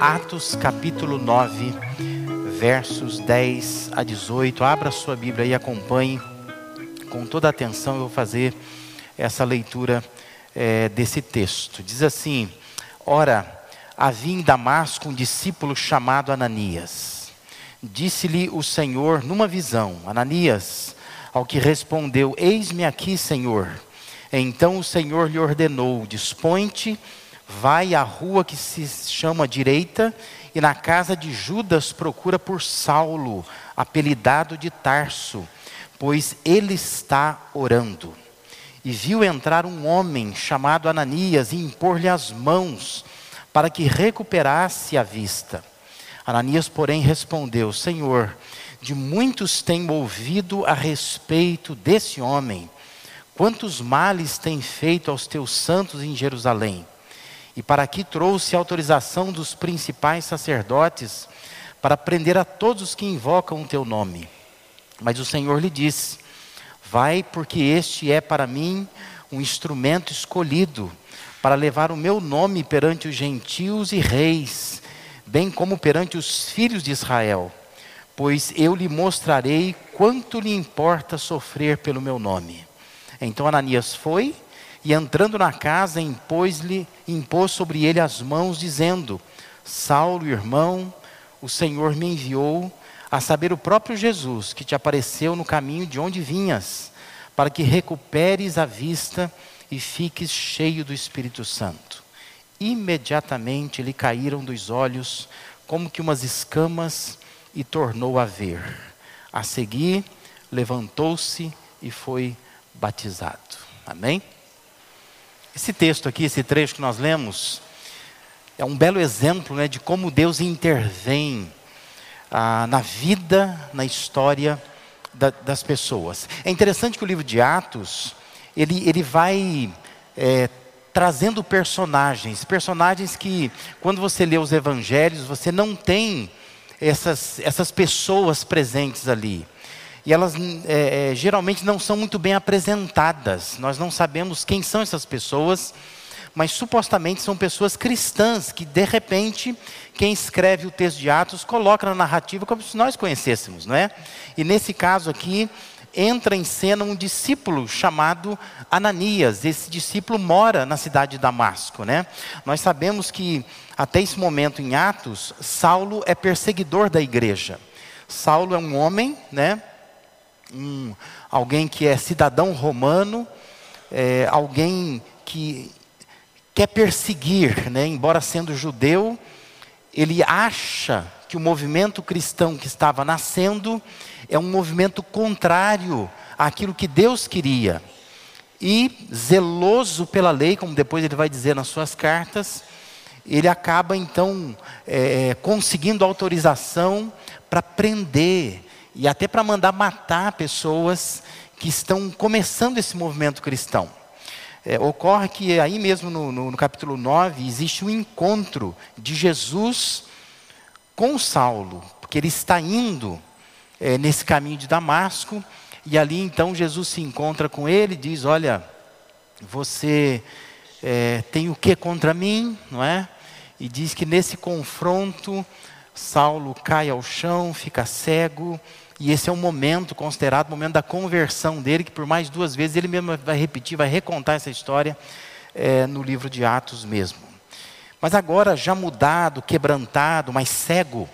Atos capítulo 9, versos 10 a 18. Abra sua Bíblia e acompanhe com toda atenção. Eu vou fazer essa leitura é, desse texto. Diz assim: Ora, havia em Damasco um discípulo chamado Ananias. Disse-lhe o Senhor numa visão: Ananias, ao que respondeu: Eis-me aqui, Senhor. Então o Senhor lhe ordenou: Dispõe-te vai à rua que se chama direita e na casa de Judas procura por Saulo, apelidado de Tarso, pois ele está orando. E viu entrar um homem chamado Ananias e impor-lhe as mãos para que recuperasse a vista. Ananias, porém, respondeu: Senhor, de muitos tenho ouvido a respeito desse homem. Quantos males tem feito aos teus santos em Jerusalém? E para aqui trouxe autorização dos principais sacerdotes para prender a todos os que invocam o teu nome. Mas o Senhor lhe disse: Vai, porque este é para mim um instrumento escolhido para levar o meu nome perante os gentios e reis, bem como perante os filhos de Israel, pois eu lhe mostrarei quanto lhe importa sofrer pelo meu nome. Então Ananias foi e entrando na casa, impôs-lhe, impôs sobre ele as mãos, dizendo: Saulo, irmão, o Senhor me enviou, a saber, o próprio Jesus, que te apareceu no caminho de onde vinhas, para que recuperes a vista e fiques cheio do Espírito Santo. Imediatamente lhe caíram dos olhos como que umas escamas e tornou a ver. A seguir, levantou-se e foi batizado. Amém? Esse texto aqui, esse trecho que nós lemos, é um belo exemplo né, de como Deus intervém ah, na vida, na história da, das pessoas. É interessante que o livro de Atos, ele, ele vai é, trazendo personagens, personagens que, quando você lê os evangelhos, você não tem essas, essas pessoas presentes ali e elas é, é, geralmente não são muito bem apresentadas. Nós não sabemos quem são essas pessoas, mas supostamente são pessoas cristãs que, de repente, quem escreve o texto de Atos coloca na narrativa como se nós conhecêssemos, não é? E nesse caso aqui, entra em cena um discípulo chamado Ananias. Esse discípulo mora na cidade de Damasco, né? Nós sabemos que até esse momento em Atos, Saulo é perseguidor da igreja. Saulo é um homem, né? Um, alguém que é cidadão romano, é, alguém que quer perseguir, né? embora sendo judeu, ele acha que o movimento cristão que estava nascendo é um movimento contrário àquilo que Deus queria. E zeloso pela lei, como depois ele vai dizer nas suas cartas, ele acaba então é, conseguindo autorização para prender e até para mandar matar pessoas que estão começando esse movimento cristão. É, ocorre que aí mesmo no, no, no, capítulo 9 existe um encontro de Jesus com Saulo, porque ele está indo é, nesse caminho de Damasco, e ali então Jesus se encontra com ele e diz: Olha, você é, tem o que contra mim, não é? E diz que nesse confronto Saulo cai ao chão, fica cego, e esse é o momento considerado o momento da conversão dele, que por mais duas vezes ele mesmo vai repetir, vai recontar essa história é, no livro de Atos mesmo. Mas agora, já mudado, quebrantado, mas cego,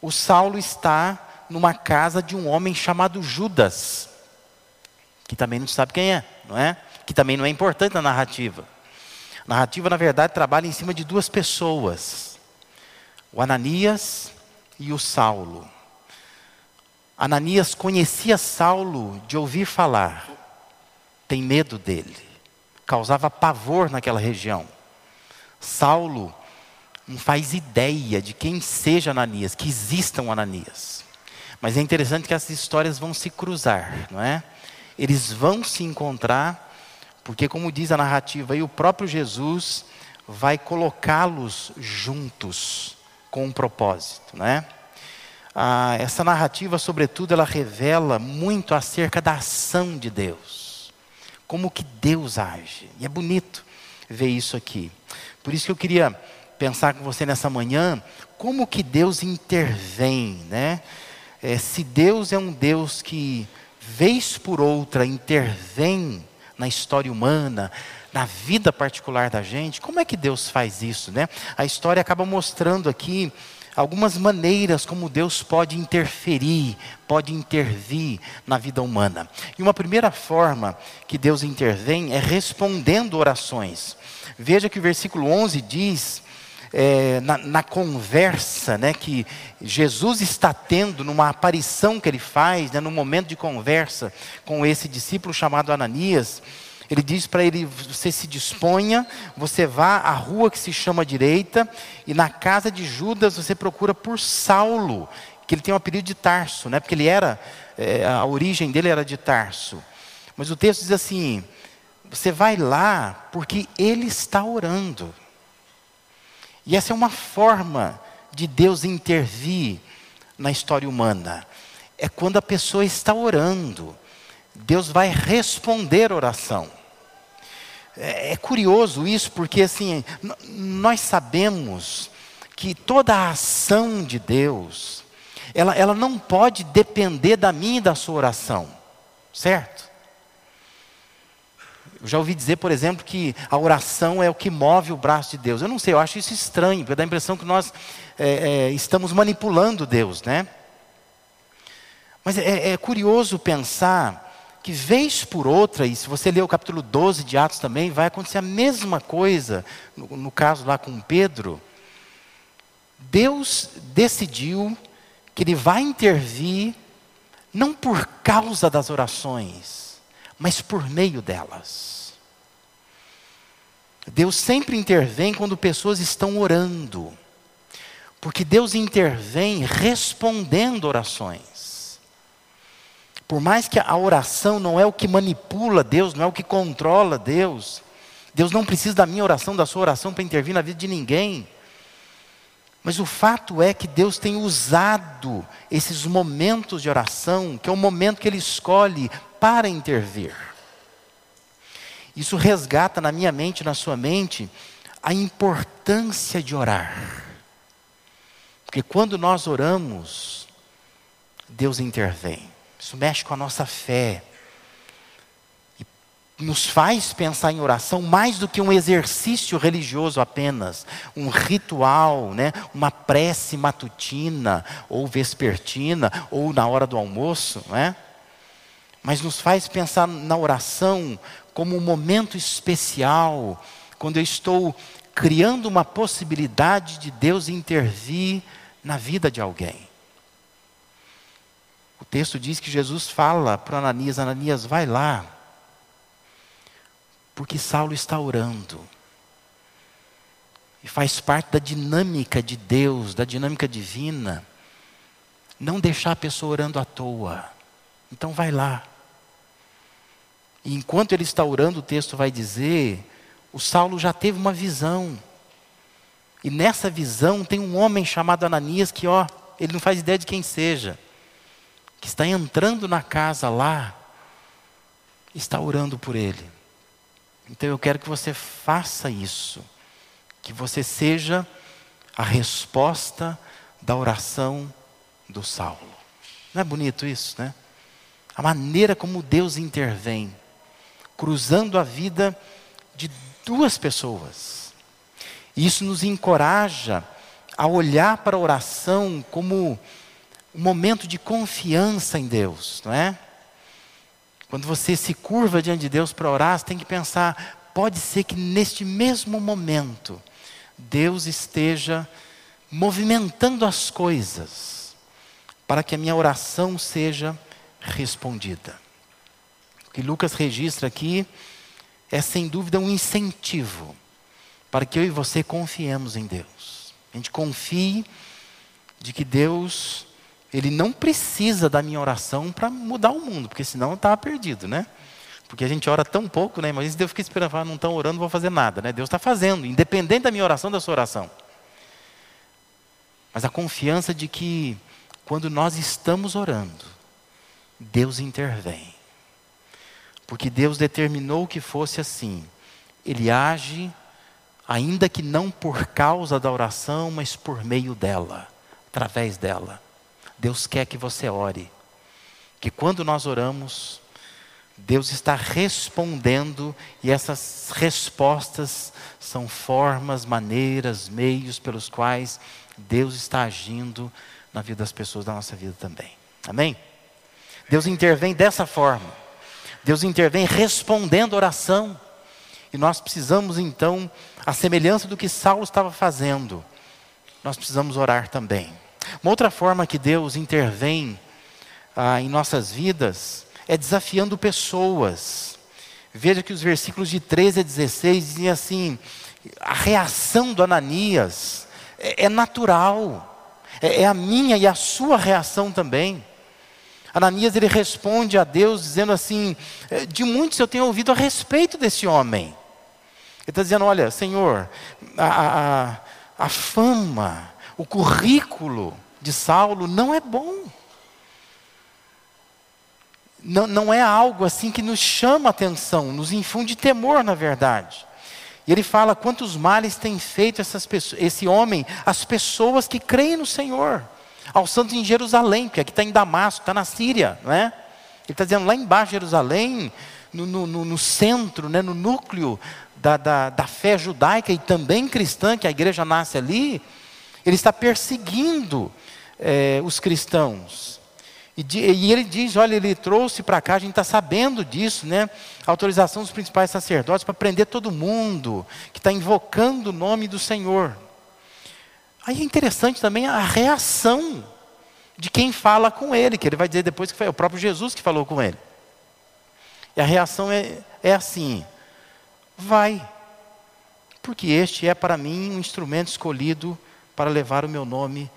o Saulo está numa casa de um homem chamado Judas, que também não sabe quem é, não é? Que também não é importante na narrativa. A narrativa, na verdade, trabalha em cima de duas pessoas: o Ananias e o Saulo. Ananias conhecia Saulo de ouvir falar, tem medo dele, causava pavor naquela região. Saulo não faz ideia de quem seja Ananias, que exista um Ananias. Mas é interessante que essas histórias vão se cruzar, não é? Eles vão se encontrar, porque, como diz a narrativa, aí o próprio Jesus vai colocá-los juntos com um propósito, não é? ah, essa narrativa, sobretudo, ela revela muito acerca da ação de Deus. Como que Deus age. E é bonito ver isso aqui. Por isso que eu queria pensar com você nessa manhã como que Deus intervém, né? É, se Deus é um Deus que, vez por outra, intervém na história humana, na vida particular da gente, como é que Deus faz isso, né? A história acaba mostrando aqui algumas maneiras como Deus pode interferir, pode intervir na vida humana. E uma primeira forma que Deus intervém é respondendo orações. Veja que o versículo 11 diz é, na, na, conversa né, que Jesus está tendo, numa aparição que ele faz, né, no momento de conversa com esse discípulo chamado Ananias, ele diz para ele: você se disponha, você vá à rua que se chama direita, e na casa de Judas você procura por Saulo, que ele tem o apelido de Tarso, né, porque ele era, é, a origem dele era de Tarso. Mas o texto diz assim: você vai lá porque ele está orando. E essa é uma forma de Deus intervir na história humana. É quando a pessoa está orando, Deus vai responder oração. É, é curioso isso, porque assim, nós sabemos que toda a ação de Deus, ela, ela não pode depender da minha e da sua oração, certo? Eu já ouvi dizer, por exemplo, que a oração é o que move o braço de Deus. Eu não sei, eu acho isso estranho, porque dá a impressão que nós é, é, estamos manipulando Deus, né? Mas é, é, curioso pensar que, vez por outra, e se você ler o capítulo 12 de Atos também, vai acontecer a mesma coisa, no, no caso lá com Pedro. Deus decidiu que Ele vai intervir, não por causa das orações, mas por meio delas. Deus sempre intervém quando pessoas estão orando, porque Deus intervém respondendo orações. Por mais que a oração não é o que manipula Deus, não é o que controla Deus, Deus não precisa da minha oração, da sua oração para intervir na vida de ninguém. Mas o fato é que Deus tem usado esses momentos de oração, que é o momento que Ele escolhe para intervir. Isso resgata na minha mente, na sua mente, a importância de orar. Porque quando nós oramos, Deus intervém. Isso mexe com a nossa fé. E nos faz pensar em oração mais do que um exercício religioso apenas, um ritual, né? uma prece matutina, ou vespertina, ou na hora do almoço, não é? mas nos faz pensar na oração como um momento especial, quando eu estou criando uma possibilidade de Deus intervir na vida de alguém. Texto diz que Jesus fala para Ananias: Ananias, vai lá, porque Saulo está orando. E faz parte da dinâmica de Deus, da dinâmica divina, não deixar a pessoa orando à toa. Então vai lá. E enquanto ele está orando, o texto vai dizer: o Saulo já teve uma visão. E nessa visão tem um homem chamado Ananias que, ó, ele não faz ideia de quem seja, que está entrando na casa lá, está orando por ele. Então eu quero que você faça isso, que você seja a resposta da oração do Saulo. Não é bonito isso, né? A maneira como Deus intervém cruzando a vida de duas pessoas. Isso nos encoraja a olhar para a oração como um momento de confiança em Deus, não é? Quando você se curva diante de Deus para orar, você tem que pensar: pode ser que neste mesmo momento, Deus esteja movimentando as coisas para que a minha oração seja respondida. O que Lucas registra aqui é sem dúvida um incentivo para que eu e você confiemos em Deus. A gente confie de que Deus, Ele não precisa da minha oração para mudar o mundo, porque senão estava perdido, né? Porque a gente ora tão pouco, né? Mas Deus fica esperando, ah, não estão orando, não vou fazer nada, né? Deus está fazendo, independente da minha oração, da sua oração. Mas a confiança de que quando nós estamos orando, Deus intervém. Porque Deus determinou que fosse assim. Ele age ainda que não por causa da oração, mas por meio dela, através dela. Deus quer que você ore. Que quando nós oramos, Deus está respondendo e essas respostas são formas, maneiras, meios pelos quais Deus está agindo na vida das pessoas da nossa vida também. Amém? Deus intervém dessa forma. Deus intervém respondendo oração. E nós precisamos então, a semelhança do que Saulo estava fazendo, nós precisamos orar também. Uma outra forma que Deus intervém ah, em nossas vidas é desafiando pessoas. Veja que os versículos de 13 a 16 dizem assim: a reação do Ananias é, é natural, é, é a minha e a sua reação também. Ananias ele responde a Deus dizendo assim: é, de muitos eu tenho ouvido a respeito desse homem. Ele está dizendo: olha, Senhor, a, a, a fama, o currículo de Saulo não é bom não, não é algo assim que nos chama atenção, nos infunde temor, na verdade. E ele fala quantos males tem feito essas pessoas, esse homem, as pessoas que creem no Senhor, aos santos em Jerusalém, porque aqui está em Damasco, está na Síria, não é? Ele está dizendo lá embaixo, Jerusalém, no, no, no centro, né, no núcleo da, da, da fé judaica e também cristã, que a igreja nasce ali, ele está perseguindo é, os cristãos. E, e ele diz: olha, ele trouxe para cá, a gente está sabendo disso, né? autorização dos principais sacerdotes para prender todo mundo que está invocando o nome do Senhor. Aí é interessante também a reação de quem fala com ele, que ele vai dizer depois que foi o próprio Jesus que falou com ele. E a reação é, é assim: vai, porque este é para mim um instrumento escolhido para levar o meu nome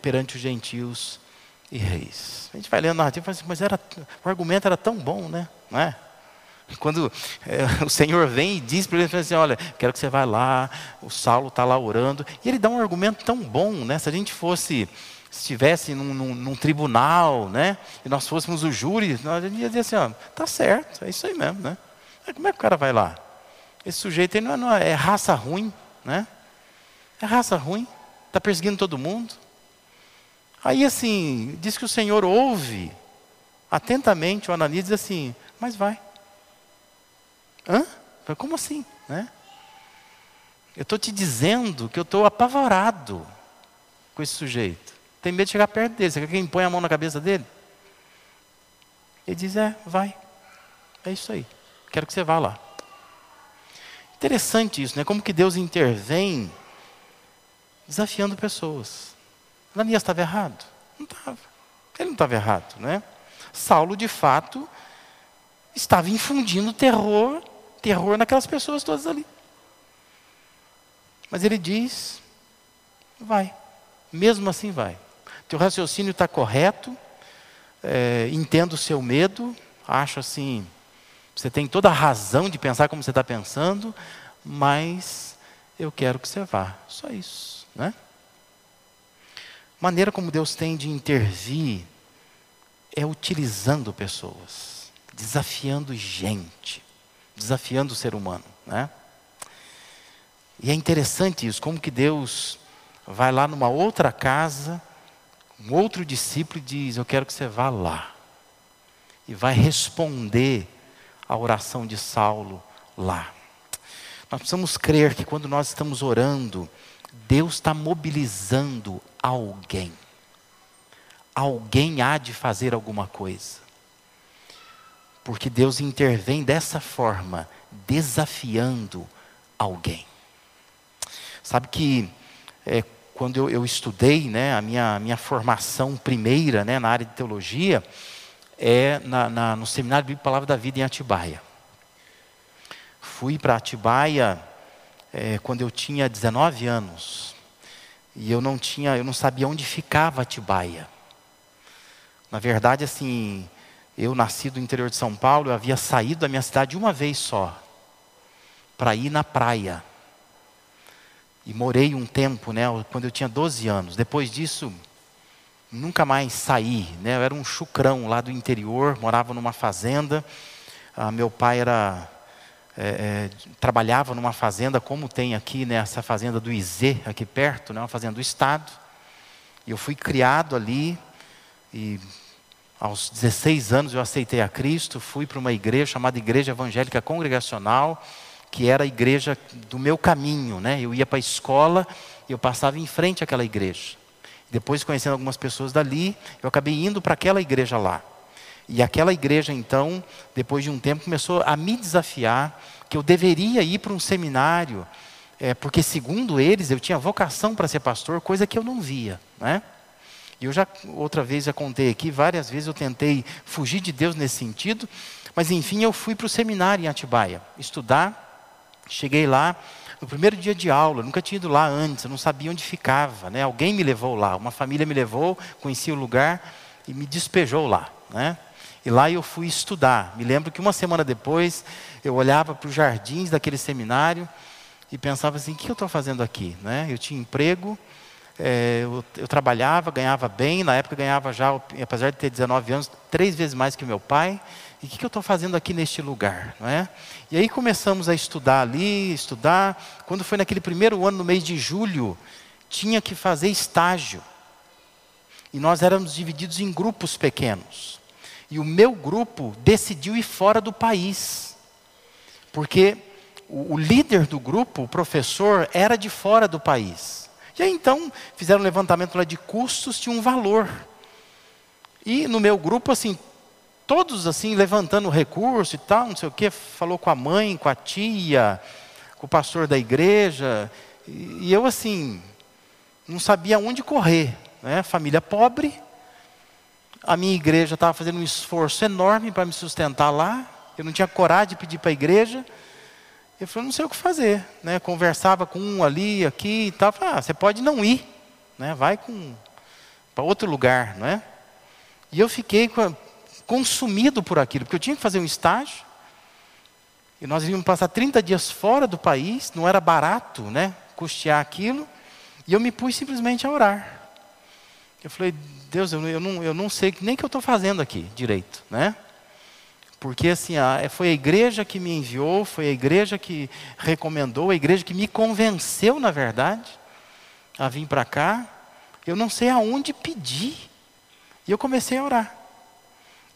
perante os gentios e reis. A gente vai lendo a narrativa e fala assim, mas era, o argumento era tão bom, né? Não é? Quando é, o Senhor vem e diz para ele assim, olha, quero que você vá lá, o Saulo está lá orando, e ele dá um argumento tão bom, né? Se a gente fosse, estivesse num, num, num, tribunal, né? E nós fôssemos o júri, nós ia dizer assim, ó, tá certo, é isso aí mesmo, né? Como é que o cara vai lá? Esse sujeito aí não é, não é, é raça ruim, né? É raça ruim, está perseguindo todo mundo. Aí assim, diz que o Senhor ouve atentamente o Ananias diz assim, mas vai. Hã? Como assim? Né? Eu estou te dizendo que eu estou apavorado com esse sujeito. Tem medo de chegar perto dele. Você quer que quem põe a mão na cabeça dele? Ele diz, é, vai. É isso aí. Quero que você vá lá. Interessante isso, né? Como que Deus intervém desafiando pessoas. Ananias estava errado? Não estava. Ele não estava errado, né? Saulo, de fato, estava infundindo terror, terror naquelas pessoas todas ali. Mas ele diz: vai, mesmo assim vai. Teu raciocínio está correto, é, entendo o seu medo, acho assim, você tem toda a razão de pensar como você está pensando, mas eu quero que você vá. Só isso, né? maneira como Deus tem de intervir é utilizando pessoas, desafiando gente, desafiando o ser humano, né? E é interessante isso, como que Deus vai lá numa outra casa, um outro discípulo diz: Eu quero que você vá lá. E vai responder a oração de Saulo lá. Nós precisamos crer que quando nós estamos orando, Deus está mobilizando alguém. Alguém há de fazer alguma coisa. Porque Deus intervém dessa forma, desafiando alguém. Sabe que é, quando eu, eu, estudei, né, a minha, minha formação primeira né, na área de teologia é na, na, no Seminário Bíblico Palavra da Vida em Atibaia. Fui para Atibaia é, quando eu tinha 19 anos. E eu não tinha, eu não sabia onde ficava Atibaia. Na verdade, assim, eu nasci do interior de São Paulo, eu havia saído da minha cidade uma vez só, para ir na praia. E morei um tempo, né, quando eu tinha 12 anos. Depois disso, nunca mais saí, né? Eu era um chucrão lá do interior, morava numa fazenda. Ah, meu pai era é, é, trabalhava numa fazenda, como tem aqui, né, essa fazenda do Izê, aqui perto, né, uma fazenda do Estado. E eu fui criado ali, e aos 16 anos eu aceitei a Cristo, fui para uma igreja chamada Igreja Evangélica Congregacional, que era a igreja do meu caminho, né? Eu ia para a escola e eu passava em frente àquela igreja. Depois, conhecendo algumas pessoas dali, eu acabei indo para aquela igreja lá. E aquela igreja, então, depois de um tempo, começou a me desafiar que eu deveria ir para um seminário, é, porque, segundo eles, eu tinha vocação para ser pastor, coisa que eu não via. Né? E eu já, outra vez, já contei aqui, várias vezes eu tentei fugir de Deus nesse sentido, mas, enfim, eu fui para o seminário em Atibaia estudar. Cheguei lá, no primeiro dia de aula, nunca tinha ido lá antes, eu não sabia onde ficava. Né? Alguém me levou lá, uma família me levou, conheci o lugar e me despejou lá. Né? E lá eu fui estudar. Me lembro que uma semana depois eu olhava para os jardins daquele seminário e pensava assim: o que eu estou fazendo aqui? Né? Eu tinha emprego, é, eu, eu, trabalhava, ganhava bem. Na época ganhava já, apesar de ter 19 anos, três vezes mais que meu pai. E o que, que eu estou fazendo aqui neste lugar? Não é? E aí começamos a estudar ali, estudar. Quando foi naquele primeiro ano, no mês de julho, tinha que fazer estágio. E nós éramos divididos em grupos pequenos. E o meu grupo decidiu ir fora do país. Porque o, o líder do grupo, o professor, era de fora do país. E aí então fizeram um levantamento lá de custos, tinha um valor. E no meu grupo, assim, todos assim, levantando recurso e tal, não sei o quê, falou com a mãe, com a tia, com o pastor da igreja. E, eu assim, não sabia onde correr. Né? Família pobre, a minha igreja estava fazendo um esforço enorme para me sustentar lá. Eu não tinha coragem de pedir para a igreja. Eu falei, não sei o que fazer. Né? Conversava com um ali, aqui e tal. Falei, ah, você pode não ir. Né? Vai para outro lugar. Né? E eu fiquei consumido por aquilo, porque eu tinha que fazer um estágio. E nós íamos passar 30 dias fora do país, não era barato né? custear aquilo. E eu me pus simplesmente a orar. Eu falei, Deus, eu, eu, não, eu não sei nem o que eu estou fazendo aqui direito, né? Porque assim, a, é, foi a igreja que me enviou, foi a igreja que recomendou, a igreja que me convenceu, na verdade, a vir para cá. Eu não sei aonde pedir. E eu comecei a orar.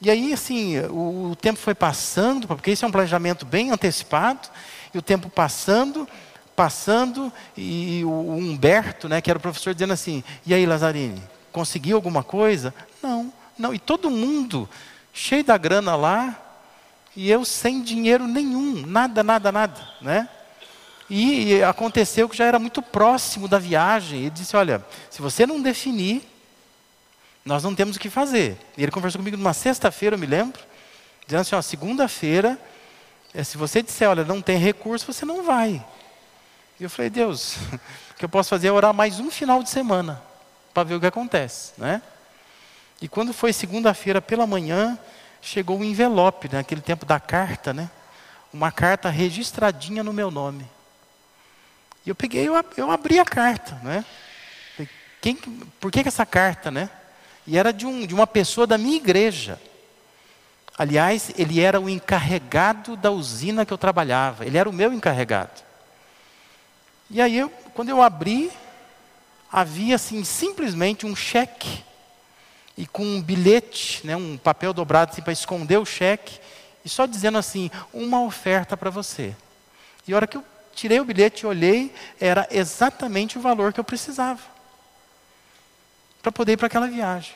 E aí, assim, o, o tempo foi passando, porque isso é um planejamento bem antecipado, e o tempo passando, passando, e o Humberto, né, que era o professor, dizendo assim: E aí, Lazarine, conseguiu alguma coisa? Não, não. E todo mundo cheio da grana lá e eu sem dinheiro nenhum, nada, nada, nada, né? E aconteceu que já era muito próximo da viagem. Ele disse: Olha, se você não definir, nós não temos o que fazer. E ele conversou comigo numa sexta-feira, eu me lembro, dizendo assim: Ó, segunda-feira, eh, se você disser, olha, não tem recurso, você não vai. E eu falei: Deus, o que eu posso fazer é orar mais um final de semana para ver o que acontece, né? E quando foi segunda-feira pela manhã, chegou um envelope, naquele né? tempo da carta, né? Uma carta registradinha no meu nome. E eu peguei, eu, eu abri a carta, né? Quem, por que, que essa carta, né? E era de, um, de uma pessoa da minha igreja. Aliás, ele era o encarregado da usina que eu trabalhava. Ele era o meu encarregado. E aí, eu, quando eu abri, havia assim simplesmente um cheque e com um bilhete, né, um papel dobrado assim, para esconder o cheque e só dizendo assim uma oferta para você. E a hora que eu tirei o bilhete e olhei, era exatamente o valor que eu precisava para poder ir para aquela viagem.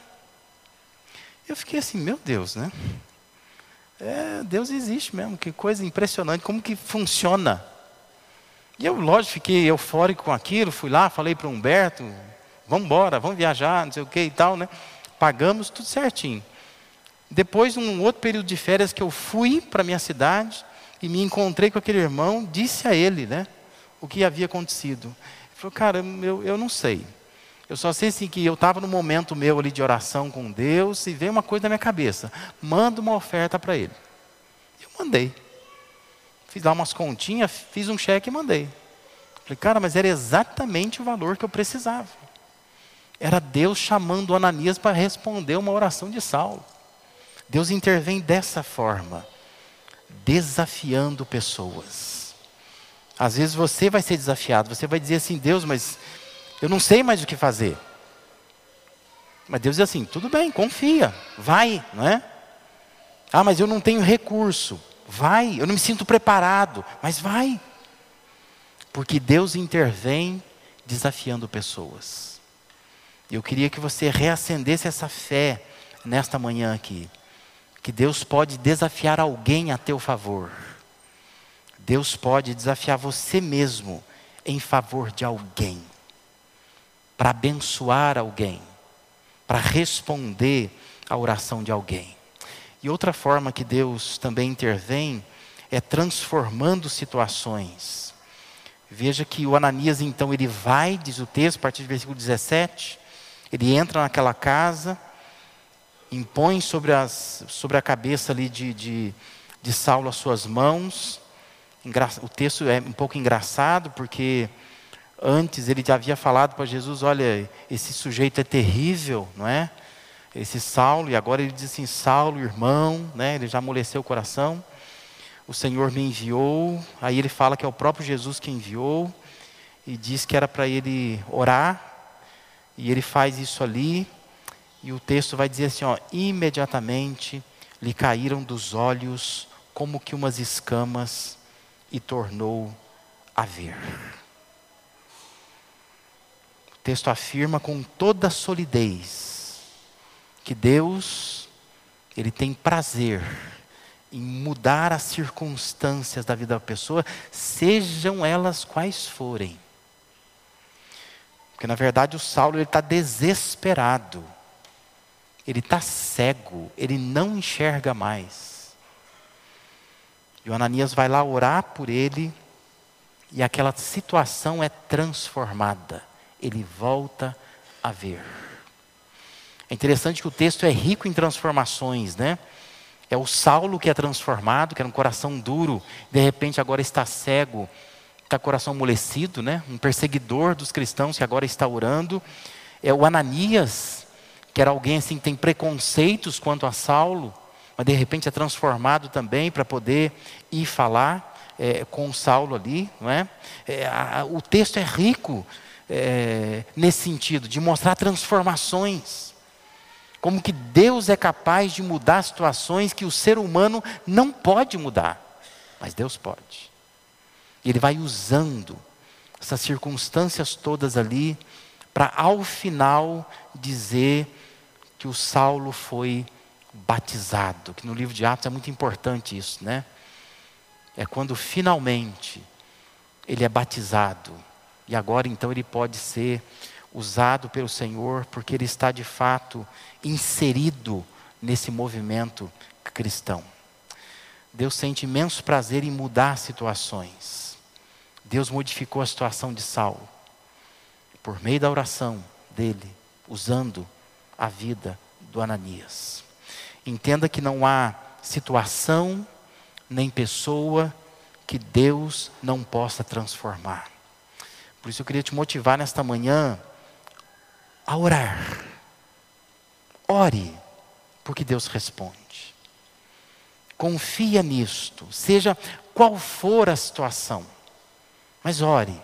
Eu fiquei assim, meu Deus, né? É, Deus existe mesmo, que coisa impressionante, como que funciona. E eu, lógico, fiquei eufórico com aquilo, fui lá, falei para o Humberto, vamos embora, vamos viajar, não sei o que e tal, né? Pagamos tudo certinho. Depois, um outro período de férias que eu fui para minha cidade e me encontrei com aquele irmão, disse a ele, né, o que havia acontecido. Ele falou, cara, eu, eu não sei. Eu só sei assim que eu estava no momento meu ali de oração com Deus e veio uma coisa na minha cabeça. Manda uma oferta para ele. Eu mandei. Fiz lá umas continhas, fiz um cheque e mandei. Falei, cara, mas era exatamente o valor que eu precisava. Era Deus chamando Ananias para responder uma oração de Saulo. Deus intervém dessa forma. desafiando pessoas. Às vezes você vai ser desafiado, você vai dizer assim: Deus, mas eu não sei mais o que fazer. Mas Deus diz assim: tudo bem, confia, vai, não é? Ah, mas eu não tenho recurso. Vai, eu não me sinto preparado, mas vai. Porque Deus intervém desafiando pessoas. Eu queria que você reacendesse essa fé nesta manhã aqui. Que Deus pode desafiar alguém a teu favor. Deus pode desafiar você mesmo em favor de alguém. Para abençoar alguém. Para responder à oração de alguém. E outra forma que Deus também intervém é transformando situações. Veja que o Ananias, então, ele vai, diz o texto, a partir do versículo 17, ele entra naquela casa, impõe sobre, as, sobre a cabeça ali de, de, de Saulo as suas mãos. O texto é um pouco engraçado, porque antes ele já havia falado para Jesus: olha, esse sujeito é terrível, não é? Esse Saulo, e agora ele diz assim: Saulo, irmão, né? ele já amoleceu o coração. O Senhor me enviou, aí ele fala que é o próprio Jesus que enviou, e diz que era para ele orar, e ele faz isso ali, e o texto vai dizer assim: ó, imediatamente lhe caíram dos olhos como que umas escamas, e tornou a ver. O texto afirma com toda solidez que Deus, Ele tem prazer em mudar as circunstâncias da vida da pessoa, sejam elas quais forem. Porque na verdade o Saulo ele está desesperado, ele está cego, ele não enxerga mais. E o Ananias vai lá orar por ele, e aquela situação é transformada, ele volta a ver. É interessante que o texto é rico em transformações, né? É o Saulo que é transformado, que era um coração duro, de repente agora está cego, está coração amolecido, né? Um perseguidor dos cristãos que agora está orando. É o Ananias, que era alguém assim que tem preconceitos quanto a Saulo, mas de repente é transformado também para poder ir falar é, com o Saulo ali, não é? é a, o texto é rico é, nesse sentido, de mostrar transformações. Como que Deus é capaz de mudar situações que o ser humano não pode mudar, mas Deus pode. E Ele vai usando essas circunstâncias todas ali para ao final dizer que o Saulo foi batizado, que no livro de Atos é muito importante isso, né? É quando finalmente ele é batizado. E agora então ele pode ser usado pelo Senhor, porque ele está de fato inserido nesse movimento cristão. Deus sente imenso prazer em mudar situações. Deus modificou a situação de Saulo por meio da oração dele, usando a vida do Ananias. Entenda que não há situação nem pessoa que Deus não possa transformar. Por isso eu queria te motivar nesta manhã a orar. Ore, porque Deus responde. Confia nisto, seja qual for a situação, mas ore.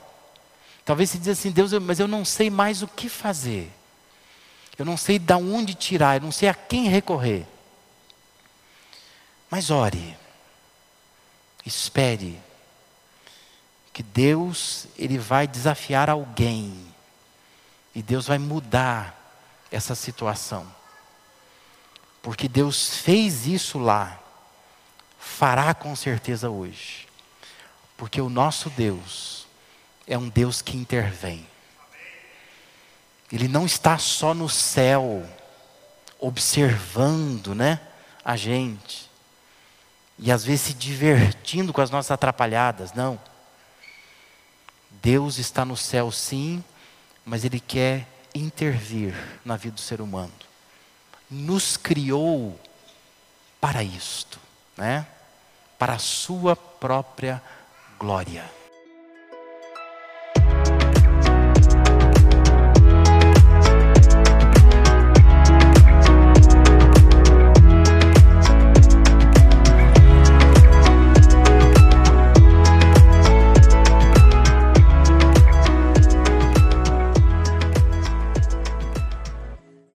Talvez você diga assim, Deus, mas eu não sei mais o que fazer. Eu não sei de onde tirar, eu não sei a quem recorrer. Mas ore. Espere que Deus ele vai desafiar alguém e Deus vai mudar essa situação. Porque Deus fez isso lá, fará com certeza hoje. Porque o nosso Deus é um Deus que intervém. Ele não está só no céu, observando, né, a gente. E às vezes se divertindo com as nossas atrapalhadas, não. Deus está no céu sim, mas Ele quer intervir na vida do ser humano. Nos criou para isto, né? para a sua própria glória.